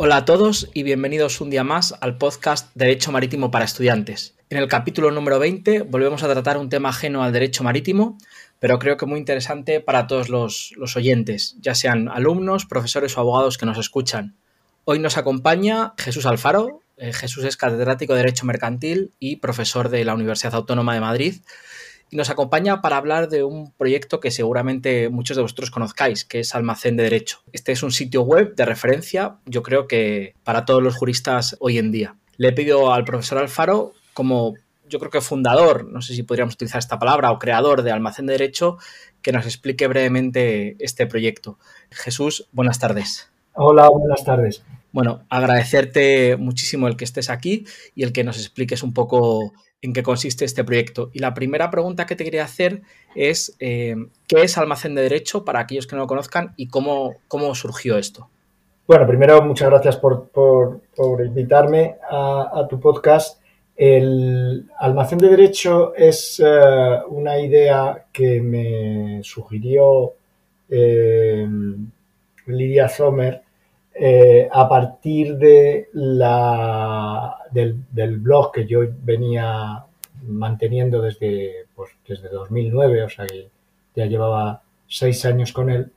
Hola a todos y bienvenidos un día más al podcast Derecho Marítimo para Estudiantes. En el capítulo número 20 volvemos a tratar un tema ajeno al derecho marítimo, pero creo que muy interesante para todos los, oyentes, ya sean alumnos, profesores o abogados que nos escuchan. Hoy nos acompaña Jesús Alfaro. Eh, Jesús es catedrático de Derecho Mercantil y profesor de la Universidad Autónoma de Madrid y nos acompaña para hablar de un proyecto que seguramente muchos de vosotros conozcáis, que es Almacén de Derecho. Este es un sitio web de referencia, yo creo que para todos los juristas hoy en día. Le pido al profesor Alfaro, como yo creo que fundador, no sé si podríamos utilizar esta palabra, o creador de Almacén de Derecho, que nos explique brevemente este proyecto. Jesús, buenas tardes. Hola, buenas tardes. Bueno, agradecerte muchísimo el que estés aquí y el que nos expliques un poco en qué consiste este proyecto. Y la primera pregunta que te quería hacer es, eh, ¿qué es Almacén de Derecho para aquellos que no lo conozcan y cómo, cómo surgió esto? Bueno, primero, muchas gracias por, invitarme a, tu podcast. El Almacén de Derecho es eh, una idea que me sugirió eh, Lidia Sommer eh, a partir de la, del, blog que yo venía manteniendo desde, pues, desde 2009, o sea que ya llevaba seis años con él,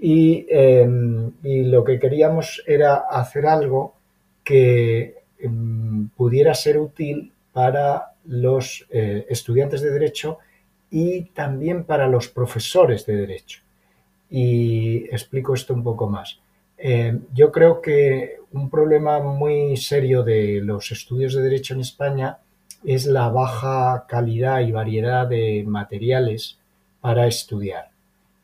em, y, lo que queríamos era hacer algo que em, pudiera ser útil para los eh, estudiantes de derecho y también para los profesores de derecho. Y explico esto un poco más. Eh, yo creo que un problema muy serio de los estudios de derecho en España es la baja calidad y variedad de materiales para estudiar.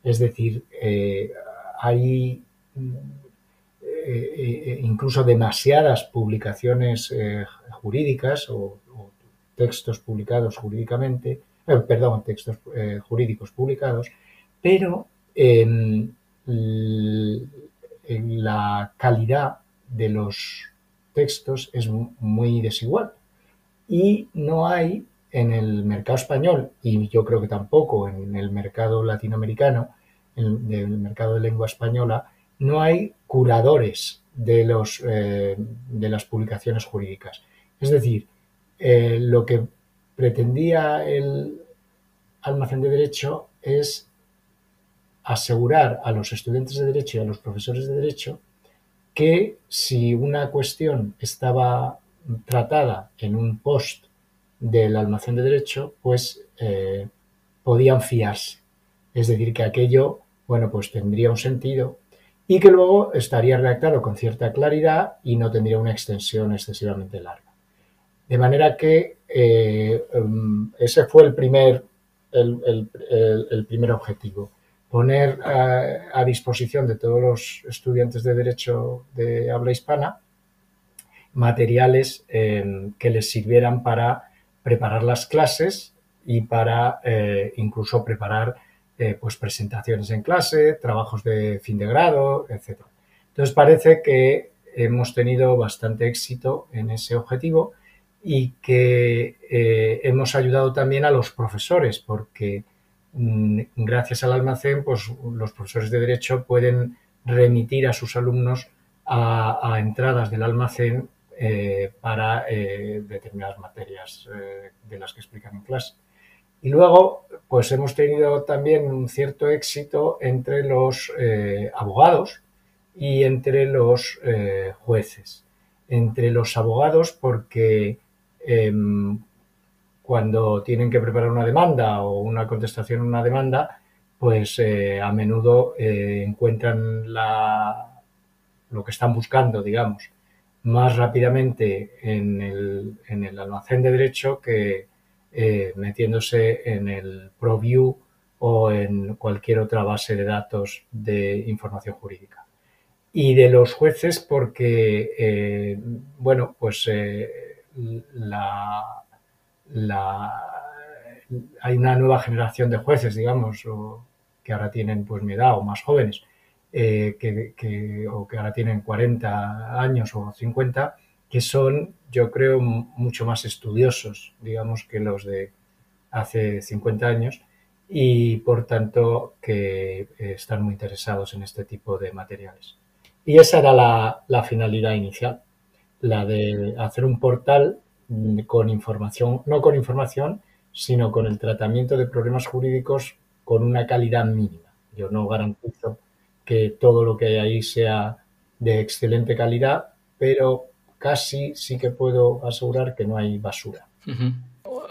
Es decir, eh, hay eh, incluso demasiadas publicaciones jurídicas o, textos publicados jurídicamente, perdón, textos jurídicos publicados, pero la calidad de los textos es muy desigual. Y no hay en el mercado español, y yo creo que tampoco en el mercado latinoamericano, en el mercado de lengua española, no hay curadores de, los, eh, de las publicaciones jurídicas. Es decir, eh, lo que pretendía el almacén de derecho es asegurar a los estudiantes de derecho y a los profesores de derecho que si una cuestión estaba tratada en un post del almacén de derecho, pues eh, podían fiarse. Es decir, que aquello, bueno, pues tendría un sentido y que luego estaría redactado con cierta claridad y no tendría una extensión excesivamente larga. De manera que eh, em, ese fue el primer, el primer objetivo poner a, disposición de todos los estudiantes de Derecho de habla hispana materiales eh, que les sirvieran para preparar las clases y para eh, incluso preparar eh, pues presentaciones en clase, trabajos de fin de grado, etc. Entonces parece que hemos tenido bastante éxito en ese objetivo y que hemos ayudado también a los profesores porque gracias al almacén, pues los profesores de derecho pueden remitir a sus alumnos a, entradas del almacén eh, para eh, determinadas materias eh, de las que explican en clase. Y luego, pues hemos tenido también un cierto éxito entre los abogados y entre los jueces. Entre los abogados porque em, cuando tienen que preparar una demanda o una contestación a una demanda, pues eh, a menudo eh, encuentran lo que están buscando, digamos, más rápidamente en el, en el almacén de derecho que eh, metiéndose en el ProView o en cualquier otra base de datos de información jurídica. Y de los jueces porque, bueno, pues la, hay una nueva generación de jueces, digamos, que ahora tienen pues mi edad o más jóvenes, eh, que, o que ahora tienen 40 años o 50, que son, yo creo, mucho más estudiosos, digamos, que los de hace 50 años y por tanto que eh, están muy interesados en este tipo de materiales. Y esa era la, finalidad inicial, la de hacer un portal con información, no con información, sino con el tratamiento de problemas jurídicos con una calidad mínima. Yo no garantizo que todo lo que hay ahí sea de excelente calidad, pero casi sí que puedo asegurar que no hay basura.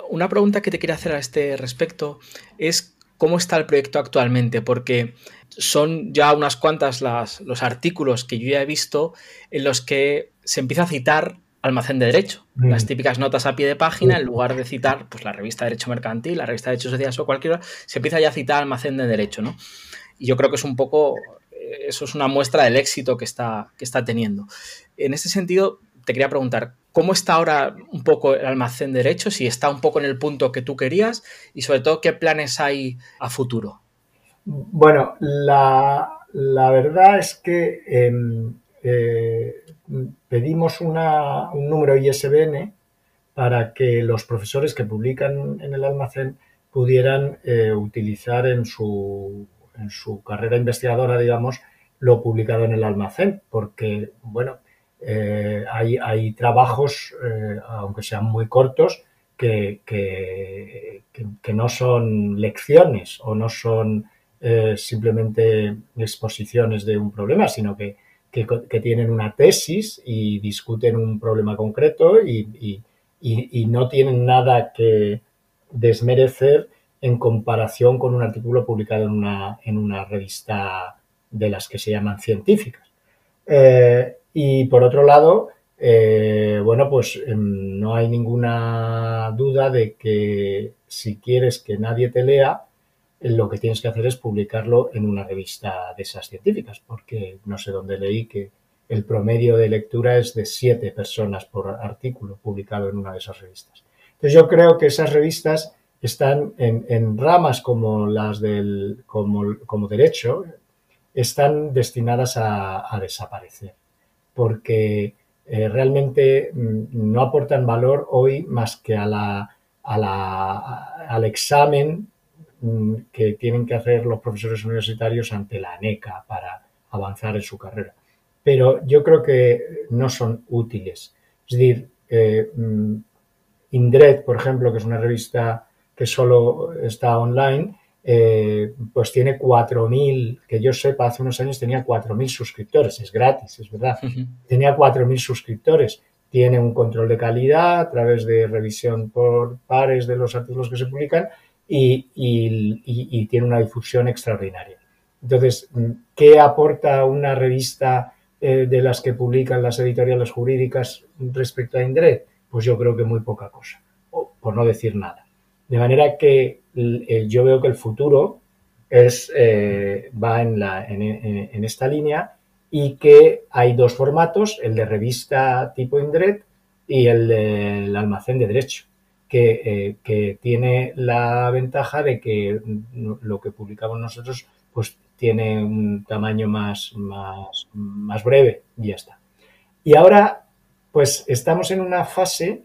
Una pregunta que te quería hacer a este respecto es cómo está el proyecto actualmente, porque son ya unas cuantas las, los artículos que yo ya he visto en los que se empieza a citar almacén de derecho, mm. las típicas notas a pie de página, en lugar de citar pues, la revista de Derecho Mercantil, la revista de Derecho Social o cualquiera, se empieza ya a citar almacén de derecho, ¿no? Y yo creo que es un poco, eh, eso es una muestra del éxito que está, que está teniendo. En ese sentido, te quería preguntar, ¿cómo está ahora un poco el almacén de derecho? Si está un poco en el punto que tú querías y sobre todo, ¿qué planes hay a futuro? Bueno, la, verdad es que em, eh, pedimos un número ISBN para que los profesores que publican en el almacén pudieran eh, utilizar en su, en su carrera investigadora, digamos, lo publicado en el almacén, porque, bueno, eh, hay, hay, trabajos, eh, aunque sean muy cortos, que, que, no son lecciones o no son simplemente exposiciones de un problema, sino que que, tienen una tesis y discuten un problema concreto y, no tienen nada que desmerecer en comparación con un artículo publicado en una, en una revista de las que se llaman científicas. Eh, y por otro lado, eh, bueno, pues em, no hay ninguna duda de que si quieres que nadie te lea, lo que tienes que hacer es publicarlo en una revista de esas científicas, porque no sé dónde leí que el promedio de lectura es de siete personas por artículo publicado en una de esas revistas. Entonces yo creo que esas revistas están en, ramas como las del como, derecho, están destinadas a, desaparecer, porque eh, realmente mm, no aportan valor hoy más que a la, al examen que tienen que hacer los profesores universitarios ante la ANECA para avanzar en su carrera. Pero yo creo que no son útiles. Es decir, eh, mm, Indred, por ejemplo, que es una revista que solo está online, eh, pues tiene 4.000, que yo sepa, hace unos años tenía 4.000 suscriptores, es gratis, es verdad. Tenía 4.000 suscriptores, tiene un control de calidad a través de revisión por pares de los artículos que se publican y, tiene una difusión extraordinaria. Entonces, ¿qué aporta una revista eh, de las que publican las editoriales jurídicas respecto a Indred? Pues yo creo que muy poca cosa, por no decir nada. De manera que eh, yo veo que el futuro es, eh, va en, la, en, esta línea y que hay dos formatos, el de revista tipo Indred y el del almacén de derecho. Eh, que, tiene la ventaja de que lo que publicamos nosotros pues tiene un tamaño más, más, más breve y ya está. Y ahora pues estamos en una fase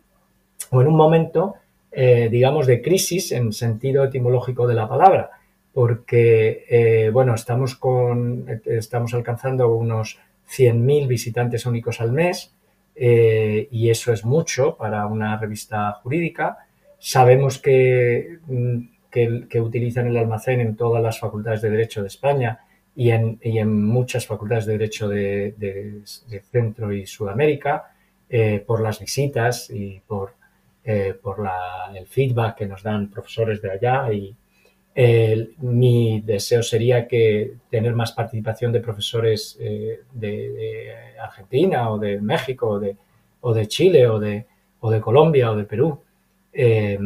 o en un momento, eh, digamos, de crisis en sentido etimológico de la palabra, porque, eh, bueno, estamos, con, estamos alcanzando unos 100.000 visitantes únicos al mes, eh, y eso es mucho para una revista jurídica. Sabemos que, mm, que, utilizan el almacén en todas las facultades de Derecho de España y en, y en muchas facultades de Derecho de, Centro y Sudamérica eh, por las visitas y por, eh, por el feedback que nos dan profesores de allá y, mi deseo sería que tener más participación de profesores eh, de, Argentina o de México o de, o Chile o de, o Colombia o de Perú eh,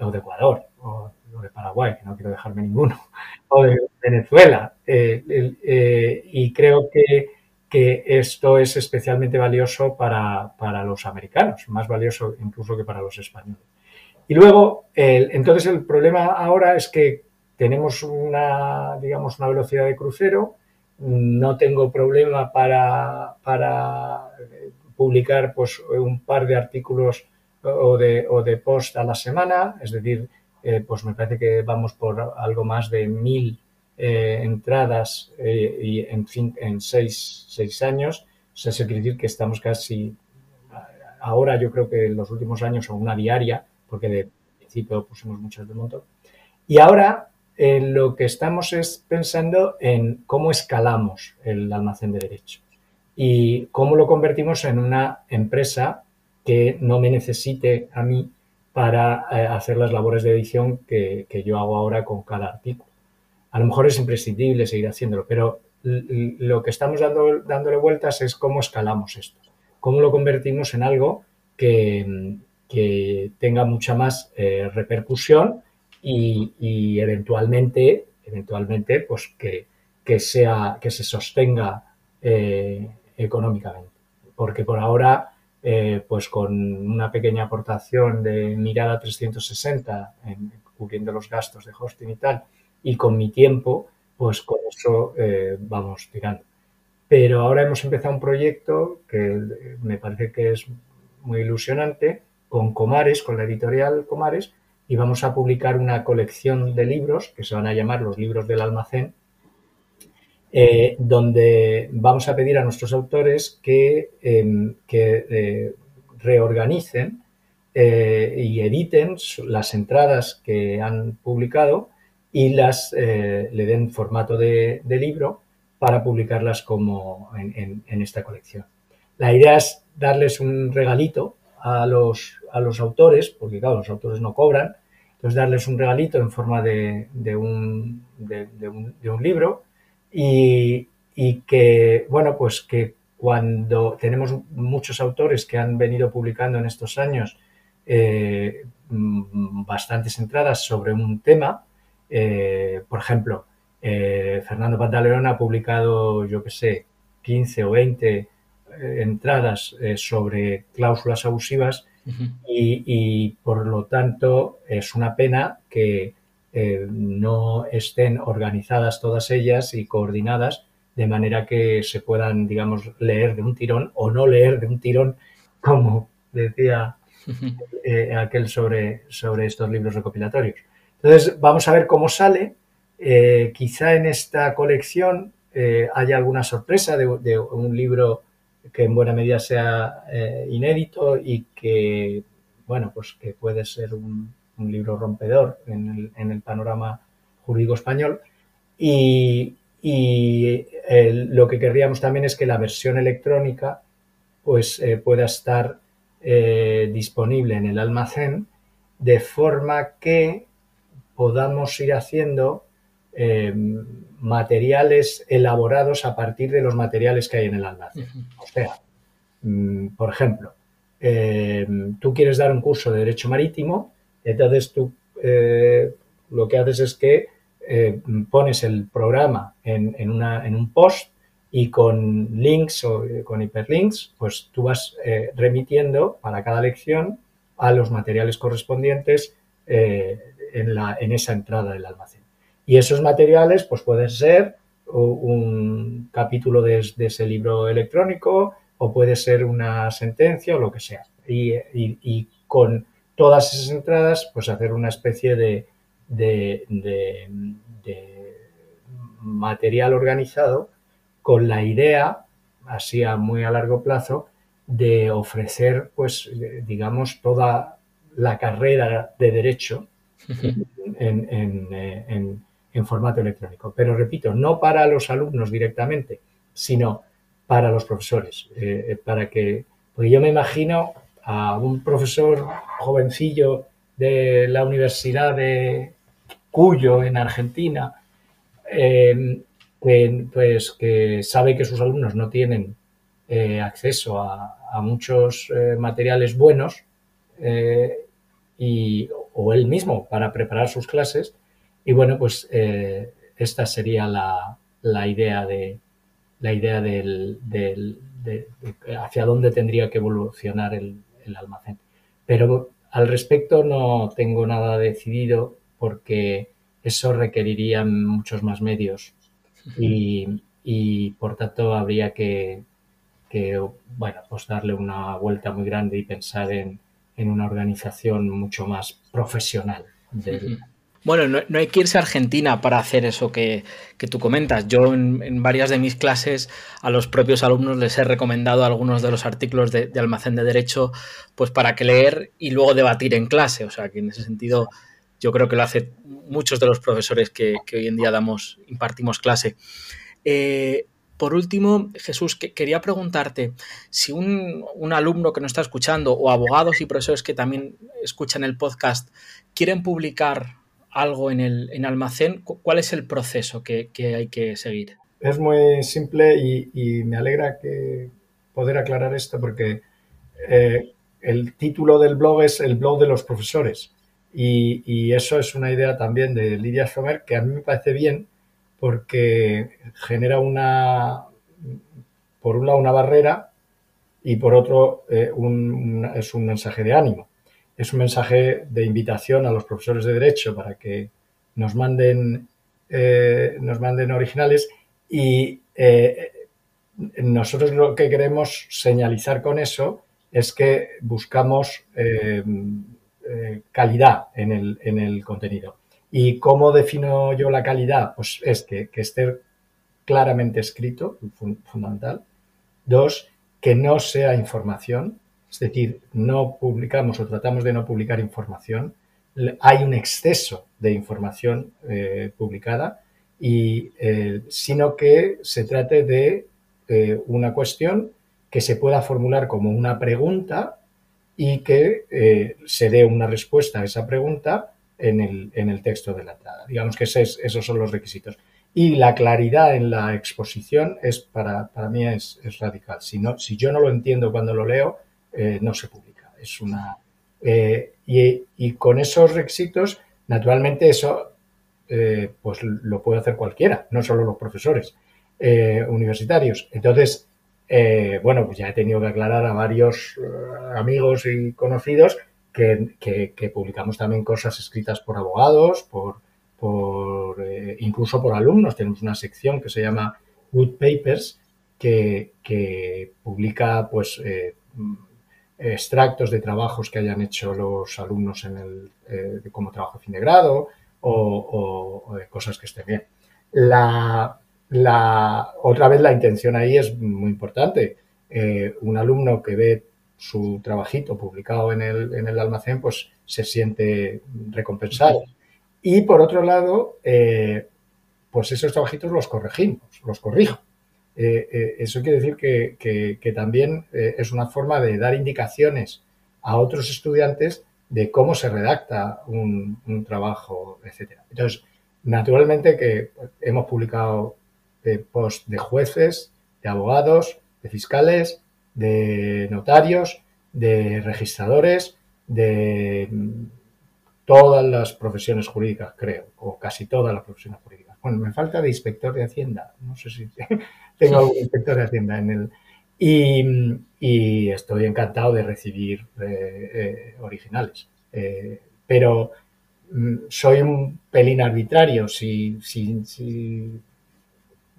o de Ecuador o, de Paraguay, que no quiero dejarme ninguno, o de Venezuela. Eh, y creo que, que, esto es especialmente valioso para, para los americanos, más valioso incluso que para los españoles. Y luego, entonces el problema ahora es que tenemos una, digamos, una velocidad de crucero, no tengo problema para, para eh, publicar pues, un par de artículos o de, o de post a la semana, es decir, eh, pues me parece que vamos por algo más de mil entradas y en fin, en seis, seis años, o eso quiere decir que estamos casi, ahora yo creo que en los últimos años, a una diaria, porque de principio pusimos muchas de montón. Y ahora lo que estamos es pensando en cómo escalamos el almacén de derecho y cómo lo convertimos en una empresa que no me necesite a mí para eh, hacer las labores de edición que, yo hago ahora con cada artículo. A lo mejor es imprescindible seguir haciéndolo, pero lo que estamos dando, dándole vueltas es cómo escalamos esto, cómo lo convertimos en algo que, tenga mucha más eh, repercusión y, eventualmente, eventualmente pues que, sea, que se sostenga eh, económicamente. Porque por ahora, eh, pues con una pequeña aportación de mirada 360, cubriendo los gastos de hosting y tal, y con mi tiempo, pues con eso vamos tirando. Pero ahora hemos empezado un proyecto que me parece que es muy ilusionante con Comares, con la editorial Comares, y vamos a publicar una colección de libros que se van a llamar los libros del almacén, eh, donde vamos a pedir a nuestros autores que, em, eh, reorganicen eh, y editen las entradas que han publicado y las le den formato de, libro para publicarlas como en, esta colección. La idea es darles un regalito a los, a los autores, porque claro, los autores no cobran, entonces darles un regalito en forma de, un, de, un, libro y, que, bueno, pues que cuando tenemos muchos autores que han venido publicando en estos años eh, bastantes entradas sobre un tema, eh, por ejemplo, eh, Fernando Pantaleón ha publicado, yo que sé, 15 o 20 entradas sobre cláusulas abusivas y, por lo tanto es una pena que eh, no estén organizadas todas ellas y coordinadas de manera que se puedan, digamos, leer de un tirón o no leer de un tirón, como decía eh, aquel sobre, sobre estos libros recopilatorios. Entonces, vamos a ver cómo sale. Eh, quizá en esta colección haya alguna sorpresa de un libro que en buena medida sea eh, inédito y que, bueno, pues que puede ser un, libro rompedor en el, panorama jurídico español. Y, lo que querríamos también es que la versión electrónica pues eh, pueda estar eh, disponible en el almacén de forma que podamos ir haciendo materiales elaborados a partir de los materiales que hay en el almacén. O sea, mm, por ejemplo, eh, tú quieres dar un curso de Derecho Marítimo, entonces tú eh, lo que haces es que eh, pones el programa en, en, un post y con links o con hiperlinks, pues tú vas remitiendo para cada lección a los materiales correspondientes en, la, en esa entrada del almacén. Y esos materiales pues pueden ser un capítulo de, ese libro electrónico o puede ser una sentencia o lo que sea. Y, con todas esas entradas pues hacer una especie de, material organizado con la idea, así a muy a largo plazo, de ofrecer, pues, digamos, toda la carrera de derecho en, en formato electrónico. Pero repito, no para los alumnos directamente, sino para los profesores, eh, eh, para que, yo me imagino a un profesor jovencillo de la Universidad de Cuyo, en Argentina, em, que, pues, que sabe que sus alumnos no tienen eh, acceso a, muchos materiales buenos y, o él mismo para preparar sus clases, y bueno, pues eh, esta sería la, idea de la idea del, de, hacia dónde tendría que evolucionar el, almacén. Pero al respecto no tengo nada decidido porque eso requeriría muchos más medios. Y, por tanto habría que, bueno, pues darle una vuelta muy grande y pensar en, una organización mucho más profesional del, Bueno, no, hay que irse a Argentina para hacer eso que, tú comentas. Yo en, varias de mis clases a los propios alumnos les he recomendado algunos de los artículos de, almacén de derecho pues para que leer y luego debatir en clase. O sea que en ese sentido yo creo que lo hacen muchos de los profesores que, hoy en día damos, impartimos clase. Eh, por último, Jesús, quería preguntarte si un, alumno que nos está escuchando o abogados y profesores que también escuchan el podcast quieren publicar algo en el en almacén, ¿cuál es el proceso que, hay que seguir? Es muy simple y, me alegra que poder aclarar esto porque eh, el título del blog es el blog de los profesores y, eso es una idea también de Lidia Schomer que a mí me parece bien porque genera una, por un lado, una barrera y por otro eh, es un mensaje de ánimo. Es un mensaje de invitación a los profesores de derecho para que nos manden, eh, nos manden originales y eh, nosotros lo que queremos señalizar con eso es que buscamos calidad en el, en el contenido. ¿Y cómo defino yo la calidad? Pues es que, esté claramente escrito, fundamental. Dos, que no sea información, es decir, no publicamos o tratamos de no publicar información. Hay un exceso de información eh, publicada, y, eh, sino que se trate de eh, una cuestión que se pueda formular como una pregunta y que se dé una respuesta a esa pregunta en el, en el texto de la entrada. Digamos que esos son los requisitos. Y la claridad en la exposición es para, para mí es, es, radical. Si, no, si yo no lo entiendo cuando lo leo, eh, no se publica. Es una, eh, y, con esos requisitos, naturalmente eso eh, pues lo puede hacer cualquiera, no solo los profesores universitarios. Entonces, bueno, pues ya he tenido que aclarar a varios amigos y conocidos que, publicamos también cosas escritas por abogados, por, por incluso por alumnos. Tenemos una sección que se llama Good Papers, que, publica pues extractos de trabajos que hayan hecho los alumnos en el, eh, como trabajo de fin de grado o, cosas que estén bien. La, la, otra vez la intención ahí es muy importante. un alumno que ve su trabajito publicado en el, en el almacén, pues se siente recompensado. Y por otro lado, eh, pues esos trabajitos los corregimos, los corrijo. Eh, eh, eso quiere decir que, también es una forma de dar indicaciones a otros estudiantes de cómo se redacta un, un trabajo, etcétera. Entonces, naturalmente que hemos publicado post de jueces, de abogados, de fiscales, de notarios, de registradores, de todas las profesiones jurídicas, creo, o casi todas las profesiones jurídicas. Bueno, me falta de inspector de Hacienda, no sé si tengo algún inspector de Hacienda en el... Y, estoy encantado de recibir eh, eh, originales. Eh, pero mm, soy un pelín arbitrario. Si, si, si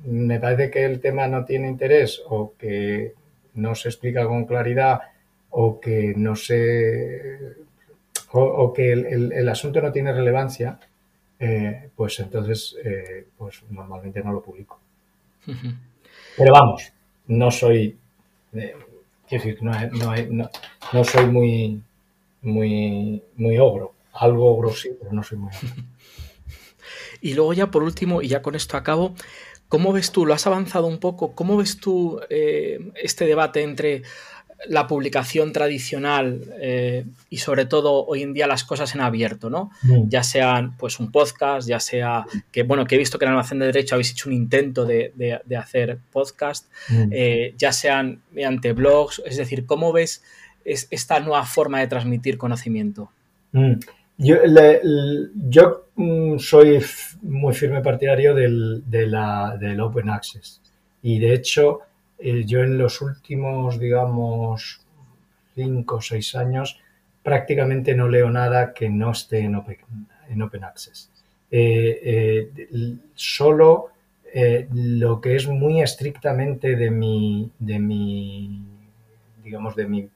me parece que el tema no tiene interés o que no se explica con claridad o que no se o, que el, asunto no tiene relevancia, eh, pues entonces eh, pues normalmente no lo publico. Pero vamos, no soy eh, decir, no, no, soy muy muy muy ogro. Algo ogro sí, pero no soy muy ogro. Y luego ya por último, y ya con esto acabo, ¿Cómo ves tú, lo has avanzado un poco, cómo ves tú este debate entre la publicación tradicional eh, y sobre todo hoy en día las cosas en abierto, ¿no? Mm. Ya sean pues un podcast, ya sea que bueno, que he visto que en Almacén de Derecho habéis hecho un intento de, hacer podcast, mm. eh, ya sean mediante blogs, es decir, ¿cómo ves esta nueva forma de transmitir conocimiento? Mm. Yo, yo mm, soy muy firme partidario del, del Open Access y de hecho eh, yo en los últimos, digamos, cinco o seis años prácticamente no leo nada que no esté en Open, en open Access. Eh, eh, solo lo que es muy estrictamente de mi, de mi, digamos, de mi,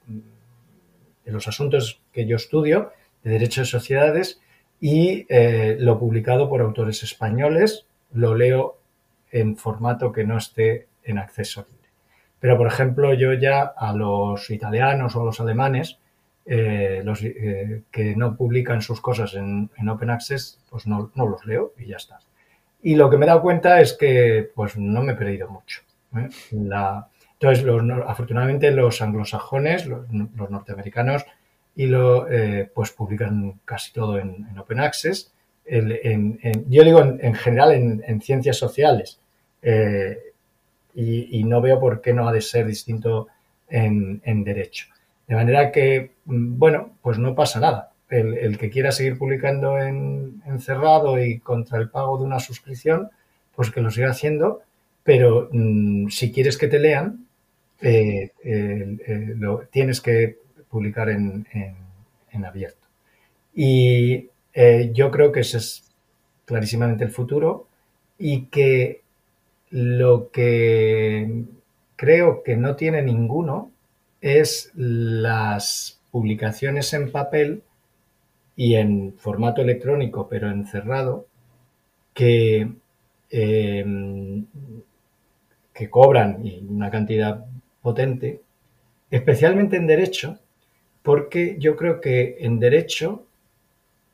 de los asuntos que yo estudio, de Derecho de Sociedades, y eh, lo publicado por autores españoles lo leo en formato que no esté en acceso. Pero, por ejemplo, yo ya a los italianos o a los alemanes, eh, los eh, que no publican sus cosas en, Open Access, pues no, los leo y ya está. Y lo que me he dado cuenta es que pues no me he perdido mucho. entonces, afortunadamente los anglosajones, los norteamericanos, y lo eh, pues publican casi todo en, Open Access. yo digo en, general en, ciencias sociales eh, y, no veo por qué no ha de ser distinto en, derecho. De manera que, mm, bueno, pues no pasa nada. El, que quiera seguir publicando en, cerrado y contra el pago de una suscripción, pues que lo siga haciendo, pero mm, si quieres que te lean, eh, lo, tienes que publicar en, abierto. Y eh, yo creo que ese es clarísimamente el futuro y que lo que creo que no tiene ninguno es las publicaciones en papel y en formato electrónico, pero encerrado, que, em, que cobran una cantidad potente, especialmente en derecho, porque yo creo que en derecho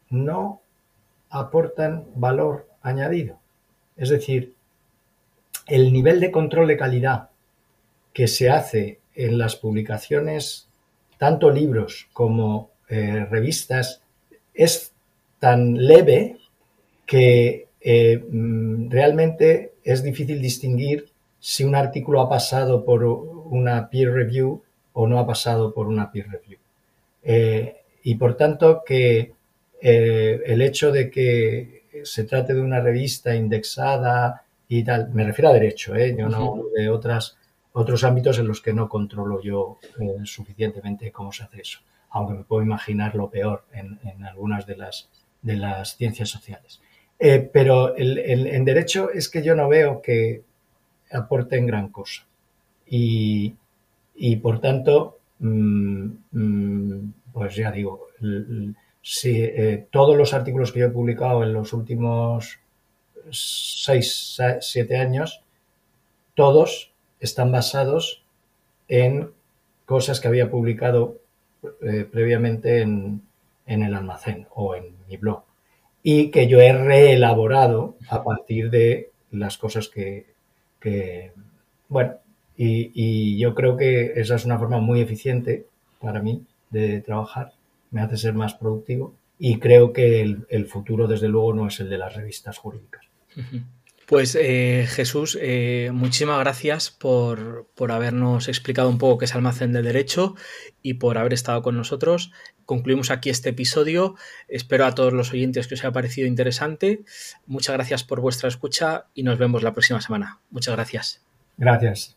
no aportan valor añadido. Es decir, el nivel de control de calidad que se hace en las publicaciones, tanto libros como eh, revistas, es tan leve que eh, mm, realmente es difícil distinguir si un artículo ha pasado por una peer review o no ha pasado por una peer review. Eh, y por tanto que el hecho de que se trate de una revista indexada y tal, me refiero a derecho, ¿eh? yo no de otras, otros ámbitos en los que no controlo yo suficientemente cómo se hace eso, aunque me puedo imaginar lo peor en, algunas de las, de las ciencias sociales. pero en derecho es que yo no veo que aporten gran cosa. Y, y por tanto, Mm, mm, pues ya digo, si eh, todos los artículos que yo he publicado en los últimos 6, 7 años, todos están basados en cosas que había publicado eh, previamente en, el almacén o en mi blog y que yo he reelaborado a partir de las cosas que, que bueno, y, yo creo que esa es una forma muy eficiente para mí de trabajar, me hace ser más productivo y creo que el, futuro, desde luego, no es el de las revistas jurídicas. Pues eh, Jesús, eh, muchísimas gracias por, por, habernos explicado un poco qué es Almacén del Derecho y por haber estado con nosotros. Concluimos aquí este episodio. Espero a todos los oyentes que os haya parecido interesante. Muchas gracias por vuestra escucha y nos vemos la próxima semana. Muchas gracias. Gracias.